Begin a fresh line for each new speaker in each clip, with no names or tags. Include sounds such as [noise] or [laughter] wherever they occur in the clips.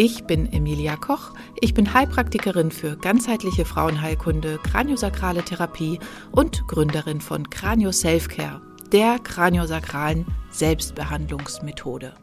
Ich bin Emilia Koch. Ich bin Heilpraktikerin für ganzheitliche Frauenheilkunde, kraniosakrale Therapie und Gründerin von Kranio Selfcare, der kraniosakralen Selbstbehandlungsmethode.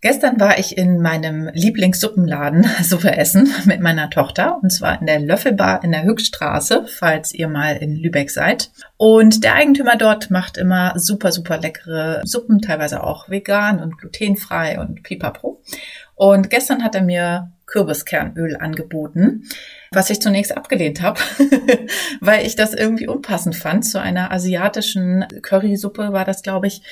Gestern war ich in meinem Lieblingssuppenladen [laughs] Suppe essen mit meiner Tochter und zwar in der Löffelbar in der Höchststraße, falls ihr mal in Lübeck seid. Und der Eigentümer dort macht immer super, super leckere Suppen, teilweise auch vegan und glutenfrei und pipapo. Und gestern hat er mir Kürbiskernöl angeboten, was ich zunächst abgelehnt habe, [laughs] weil ich das irgendwie unpassend fand, zu einer asiatischen Currysuppe war das, glaube ich,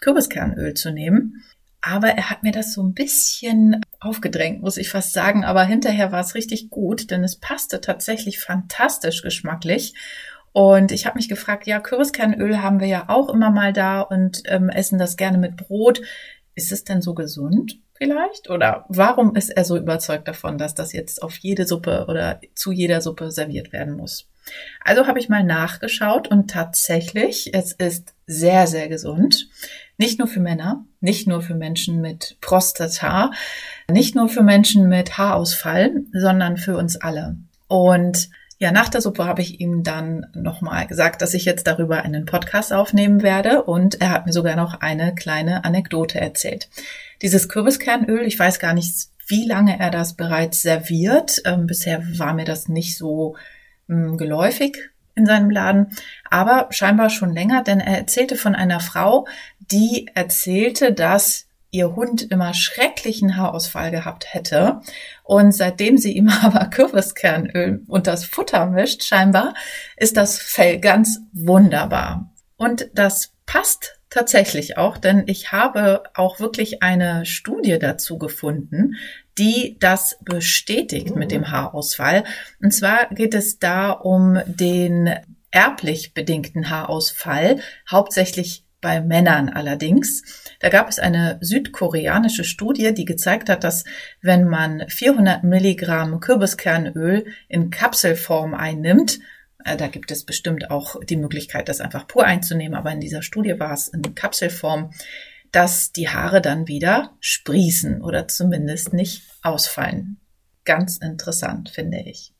Kürbiskernöl zu nehmen. Aber er hat mir das so ein bisschen aufgedrängt, muss ich fast sagen. Aber hinterher war es richtig gut, denn es passte tatsächlich fantastisch geschmacklich. Und ich habe mich gefragt, ja, Kürbiskernöl haben wir ja auch immer mal da und ähm, essen das gerne mit Brot. Ist es denn so gesund vielleicht? Oder warum ist er so überzeugt davon, dass das jetzt auf jede Suppe oder zu jeder Suppe serviert werden muss? Also habe ich mal nachgeschaut und tatsächlich, es ist sehr, sehr gesund. Nicht nur für Männer, nicht nur für Menschen mit Prostata, nicht nur für Menschen mit Haarausfall, sondern für uns alle. Und ja, nach der Suppe habe ich ihm dann nochmal gesagt, dass ich jetzt darüber einen Podcast aufnehmen werde und er hat mir sogar noch eine kleine Anekdote erzählt. Dieses Kürbiskernöl, ich weiß gar nicht, wie lange er das bereits serviert. Ähm, bisher war mir das nicht so ähm, geläufig in seinem Laden, aber scheinbar schon länger, denn er erzählte von einer Frau, die erzählte, dass ihr Hund immer schrecklichen Haarausfall gehabt hätte. Und seitdem sie ihm [laughs] aber Kürbiskernöl und das Futter mischt, scheinbar, ist das Fell ganz wunderbar. Und das passt tatsächlich auch, denn ich habe auch wirklich eine Studie dazu gefunden, die das bestätigt mit dem Haarausfall. Und zwar geht es da um den erblich bedingten Haarausfall, hauptsächlich bei Männern allerdings. Da gab es eine südkoreanische Studie, die gezeigt hat, dass wenn man 400 Milligramm Kürbiskernöl in Kapselform einnimmt, äh, da gibt es bestimmt auch die Möglichkeit, das einfach pur einzunehmen, aber in dieser Studie war es in Kapselform, dass die Haare dann wieder sprießen oder zumindest nicht ausfallen. Ganz interessant, finde ich.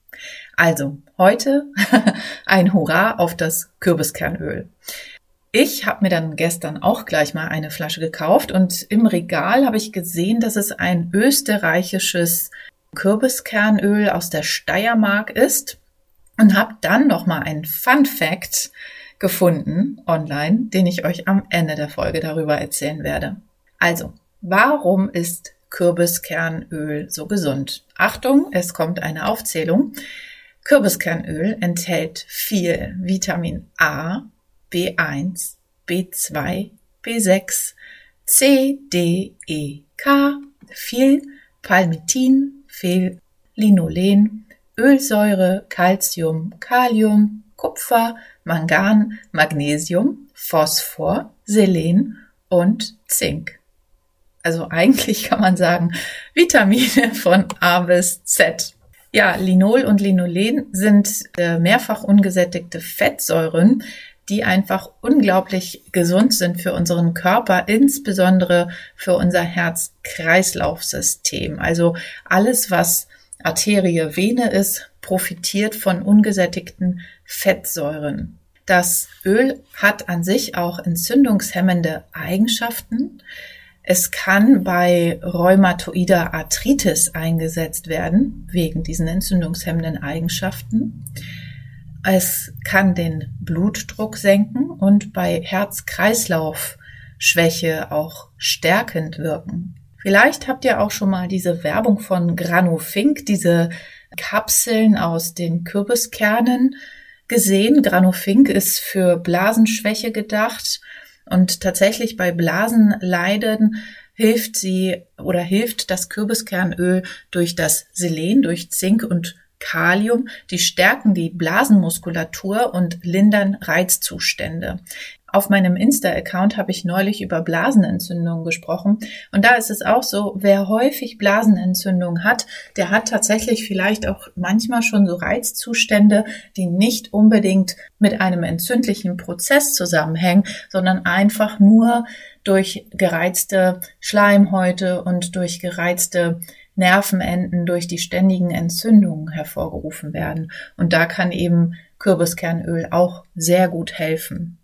Also, heute [laughs] ein Hurra auf das Kürbiskernöl. Ich habe mir dann gestern auch gleich mal eine Flasche gekauft und im Regal habe ich gesehen, dass es ein österreichisches Kürbiskernöl aus der Steiermark ist und habe dann noch mal einen Fun Fact gefunden online, den ich euch am Ende der Folge darüber erzählen werde. Also, warum ist Kürbiskernöl so gesund? Achtung, es kommt eine Aufzählung. Kürbiskernöl enthält viel Vitamin A, B1, B2, B6, C, D, E, K, viel Palmitin, viel Linolen, Ölsäure, Calcium, Kalium, Kupfer, Mangan, Magnesium, Phosphor, Selen und Zink. Also [laughs] eigentlich kann man sagen Vitamine von A bis Z. Ja, Linol und Linolen sind äh, mehrfach ungesättigte Fettsäuren, die einfach unglaublich gesund sind für unseren Körper, insbesondere für unser Herz-Kreislauf-System. Also alles, was Arterie, Vene ist, profitiert von ungesättigten Fettsäuren. Das Öl hat an sich auch entzündungshemmende Eigenschaften. Es kann bei rheumatoider Arthritis eingesetzt werden, wegen diesen entzündungshemmenden Eigenschaften. Es kann den Blutdruck senken und bei Herz-Kreislauf-Schwäche auch stärkend wirken. Vielleicht habt ihr auch schon mal diese Werbung von Granofink, diese Kapseln aus den Kürbiskernen gesehen. Granofink ist für Blasenschwäche gedacht und tatsächlich bei Blasenleiden hilft sie oder hilft das Kürbiskernöl durch das Selen, durch Zink und Kalium, die stärken die Blasenmuskulatur und lindern Reizzustände. Auf meinem Insta-Account habe ich neulich über Blasenentzündungen gesprochen. Und da ist es auch so, wer häufig Blasenentzündungen hat, der hat tatsächlich vielleicht auch manchmal schon so Reizzustände, die nicht unbedingt mit einem entzündlichen Prozess zusammenhängen, sondern einfach nur durch gereizte Schleimhäute und durch gereizte Nervenenden durch die ständigen Entzündungen hervorgerufen werden. Und da kann eben Kürbiskernöl auch sehr gut helfen.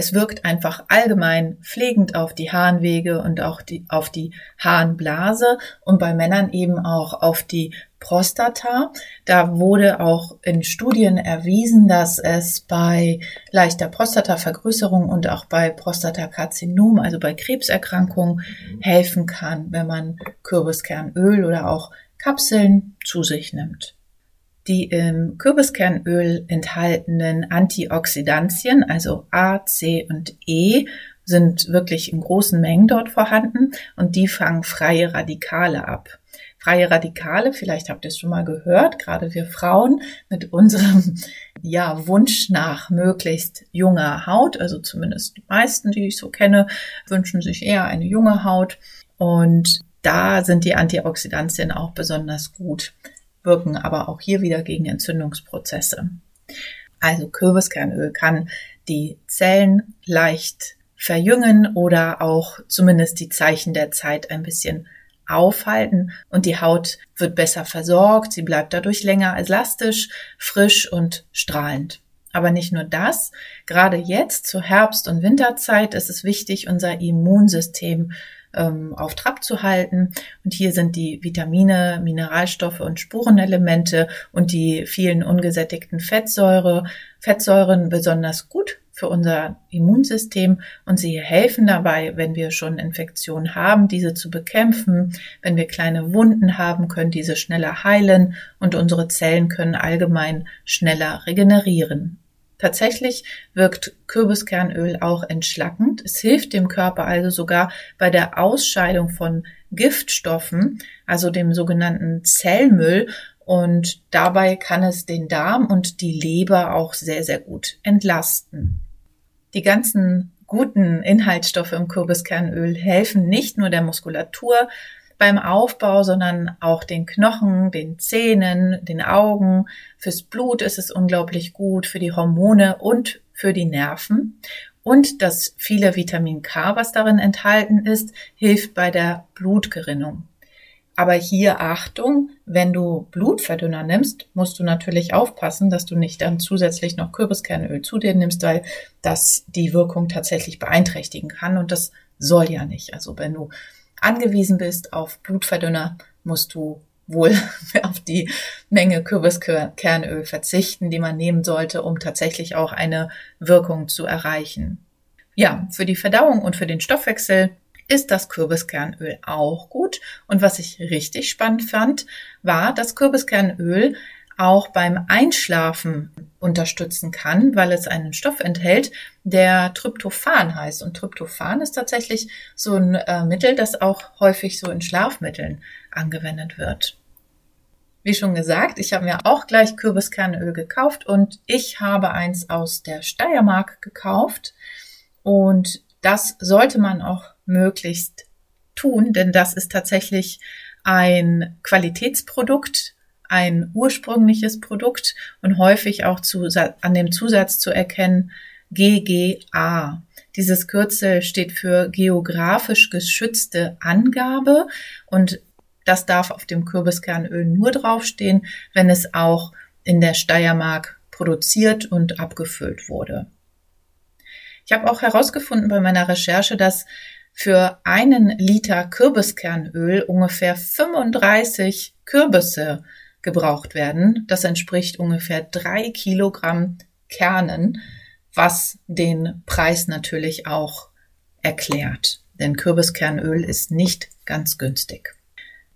Es wirkt einfach allgemein pflegend auf die Harnwege und auch die, auf die Harnblase und bei Männern eben auch auf die Prostata. Da wurde auch in Studien erwiesen, dass es bei leichter Prostatavergrößerung und auch bei Prostatakarzinom, also bei Krebserkrankungen, helfen kann, wenn man Kürbiskernöl oder auch Kapseln zu sich nimmt. Die im Kürbiskernöl enthaltenen Antioxidantien, also A, C und E, sind wirklich in großen Mengen dort vorhanden und die fangen freie Radikale ab. Freie Radikale, vielleicht habt ihr es schon mal gehört, gerade wir Frauen mit unserem [laughs] ja, Wunsch nach möglichst junger Haut, also zumindest die meisten, die ich so kenne, wünschen sich eher eine junge Haut und da sind die Antioxidantien auch besonders gut wirken aber auch hier wieder gegen Entzündungsprozesse. Also Kürbiskernöl kann die Zellen leicht verjüngen oder auch zumindest die Zeichen der Zeit ein bisschen aufhalten und die Haut wird besser versorgt, sie bleibt dadurch länger elastisch, frisch und strahlend. Aber nicht nur das, gerade jetzt zur Herbst- und Winterzeit ist es wichtig, unser Immunsystem ähm, auf Trab zu halten. Und hier sind die Vitamine, Mineralstoffe und Spurenelemente und die vielen ungesättigten Fettsäure, Fettsäuren besonders gut für unser Immunsystem und sie helfen dabei, wenn wir schon Infektionen haben, diese zu bekämpfen. Wenn wir kleine Wunden haben, können diese schneller heilen und unsere Zellen können allgemein schneller regenerieren. Tatsächlich wirkt Kürbiskernöl auch entschlackend. Es hilft dem Körper also sogar bei der Ausscheidung von Giftstoffen, also dem sogenannten Zellmüll. Und dabei kann es den Darm und die Leber auch sehr, sehr gut entlasten. Die ganzen guten Inhaltsstoffe im Kürbiskernöl helfen nicht nur der Muskulatur, beim Aufbau, sondern auch den Knochen, den Zähnen, den Augen. Fürs Blut ist es unglaublich gut, für die Hormone und für die Nerven. Und das viele Vitamin K, was darin enthalten ist, hilft bei der Blutgerinnung. Aber hier Achtung, wenn du Blutverdünner nimmst, musst du natürlich aufpassen, dass du nicht dann zusätzlich noch Kürbiskernöl zu dir nimmst, weil das die Wirkung tatsächlich beeinträchtigen kann und das soll ja nicht. Also wenn du angewiesen bist auf Blutverdünner, musst du wohl [laughs] auf die Menge Kürbiskernöl verzichten, die man nehmen sollte, um tatsächlich auch eine Wirkung zu erreichen. Ja, für die Verdauung und für den Stoffwechsel ist das Kürbiskernöl auch gut. Und was ich richtig spannend fand, war, dass Kürbiskernöl auch beim Einschlafen unterstützen kann, weil es einen Stoff enthält, der Tryptophan heißt. Und Tryptophan ist tatsächlich so ein äh, Mittel, das auch häufig so in Schlafmitteln angewendet wird. Wie schon gesagt, ich habe mir auch gleich Kürbiskernöl gekauft und ich habe eins aus der Steiermark gekauft. Und das sollte man auch möglichst tun, denn das ist tatsächlich ein Qualitätsprodukt, ein ursprüngliches Produkt und häufig auch zu, an dem Zusatz zu erkennen GGA. Dieses Kürzel steht für geografisch geschützte Angabe und das darf auf dem Kürbiskernöl nur draufstehen, wenn es auch in der Steiermark produziert und abgefüllt wurde. Ich habe auch herausgefunden bei meiner Recherche, dass für einen Liter Kürbiskernöl ungefähr 35 Kürbisse gebraucht werden. Das entspricht ungefähr drei Kilogramm Kernen, was den Preis natürlich auch erklärt. Denn Kürbiskernöl ist nicht ganz günstig.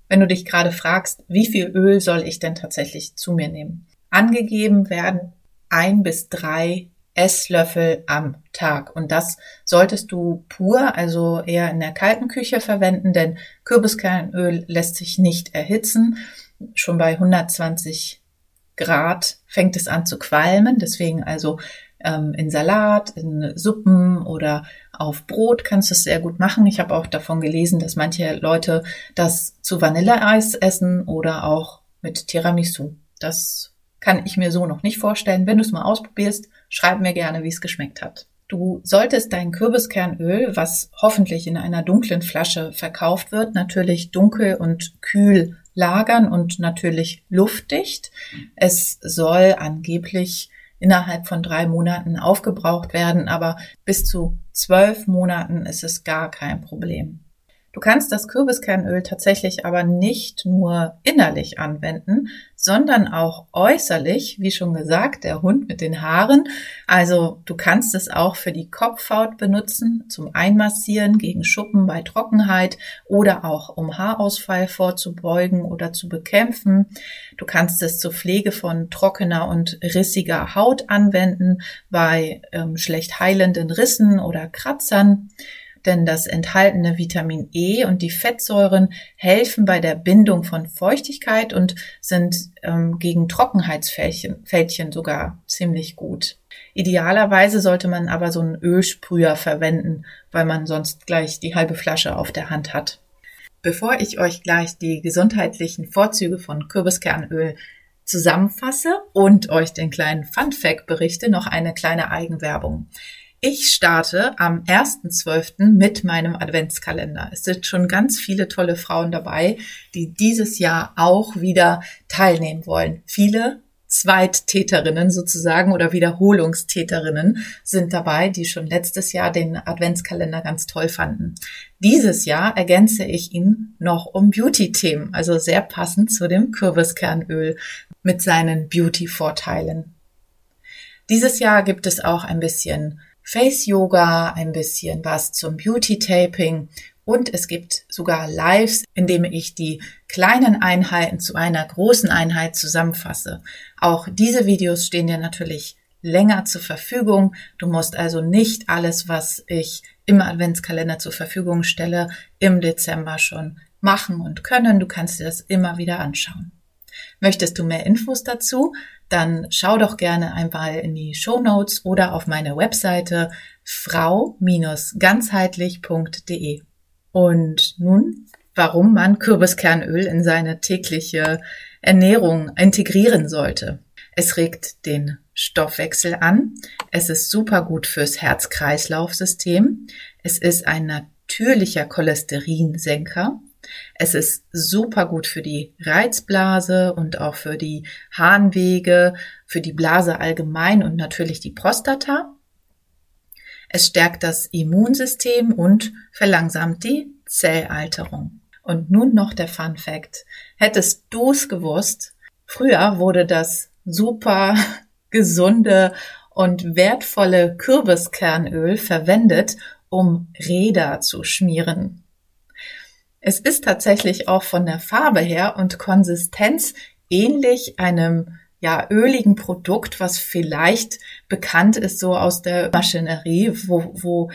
Wenn du dich gerade fragst, wie viel Öl soll ich denn tatsächlich zu mir nehmen? Angegeben werden ein bis drei Esslöffel am Tag. Und das solltest du pur, also eher in der kalten Küche verwenden, denn Kürbiskernöl lässt sich nicht erhitzen schon bei 120 Grad fängt es an zu qualmen. Deswegen also ähm, in Salat, in Suppen oder auf Brot kannst du es sehr gut machen. Ich habe auch davon gelesen, dass manche Leute das zu Vanilleeis essen oder auch mit Tiramisu. Das kann ich mir so noch nicht vorstellen. Wenn du es mal ausprobierst, schreib mir gerne, wie es geschmeckt hat. Du solltest dein Kürbiskernöl, was hoffentlich in einer dunklen Flasche verkauft wird, natürlich dunkel und kühl lagern und natürlich luftdicht. Es soll angeblich innerhalb von drei Monaten aufgebraucht werden, aber bis zu zwölf Monaten ist es gar kein Problem. Du kannst das Kürbiskernöl tatsächlich aber nicht nur innerlich anwenden, sondern auch äußerlich, wie schon gesagt, der Hund mit den Haaren. Also du kannst es auch für die Kopfhaut benutzen, zum Einmassieren gegen Schuppen bei Trockenheit oder auch um Haarausfall vorzubeugen oder zu bekämpfen. Du kannst es zur Pflege von trockener und rissiger Haut anwenden, bei ähm, schlecht heilenden Rissen oder Kratzern denn das enthaltene Vitamin E und die Fettsäuren helfen bei der Bindung von Feuchtigkeit und sind ähm, gegen Trockenheitsfältchen sogar ziemlich gut. Idealerweise sollte man aber so einen Ölsprüher verwenden, weil man sonst gleich die halbe Flasche auf der Hand hat. Bevor ich euch gleich die gesundheitlichen Vorzüge von Kürbiskernöl zusammenfasse und euch den kleinen Fun Fact berichte, noch eine kleine Eigenwerbung. Ich starte am 1.12. mit meinem Adventskalender. Es sind schon ganz viele tolle Frauen dabei, die dieses Jahr auch wieder teilnehmen wollen. Viele Zweittäterinnen sozusagen oder Wiederholungstäterinnen sind dabei, die schon letztes Jahr den Adventskalender ganz toll fanden. Dieses Jahr ergänze ich ihn noch um Beauty-Themen, also sehr passend zu dem Kürbiskernöl mit seinen Beauty-Vorteilen. Dieses Jahr gibt es auch ein bisschen Face Yoga, ein bisschen was zum Beauty Taping und es gibt sogar Lives, in dem ich die kleinen Einheiten zu einer großen Einheit zusammenfasse. Auch diese Videos stehen dir natürlich länger zur Verfügung. Du musst also nicht alles, was ich im Adventskalender zur Verfügung stelle, im Dezember schon machen und können. Du kannst dir das immer wieder anschauen. Möchtest du mehr Infos dazu? Dann schau doch gerne einmal in die Show Notes oder auf meine Webseite frau-ganzheitlich.de. Und nun, warum man Kürbiskernöl in seine tägliche Ernährung integrieren sollte. Es regt den Stoffwechsel an. Es ist super gut fürs Herz-Kreislauf-System. Es ist ein natürlicher Cholesterinsenker. Es ist super gut für die Reizblase und auch für die Harnwege, für die Blase allgemein und natürlich die Prostata. Es stärkt das Immunsystem und verlangsamt die Zellalterung. Und nun noch der Fun Fact. Hättest du es gewusst, früher wurde das super [laughs] gesunde und wertvolle Kürbiskernöl verwendet, um Räder zu schmieren. Es ist tatsächlich auch von der Farbe her und Konsistenz ähnlich einem ja öligen Produkt, was vielleicht bekannt ist so aus der Maschinerie, wo, wo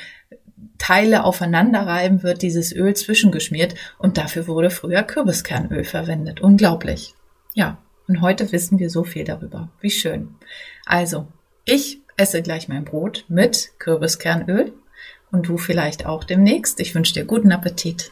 Teile aufeinander reiben wird dieses Öl zwischengeschmiert und dafür wurde früher Kürbiskernöl verwendet. Unglaublich. Ja, und heute wissen wir so viel darüber. Wie schön. Also, ich esse gleich mein Brot mit Kürbiskernöl und du vielleicht auch demnächst. Ich wünsche dir guten Appetit.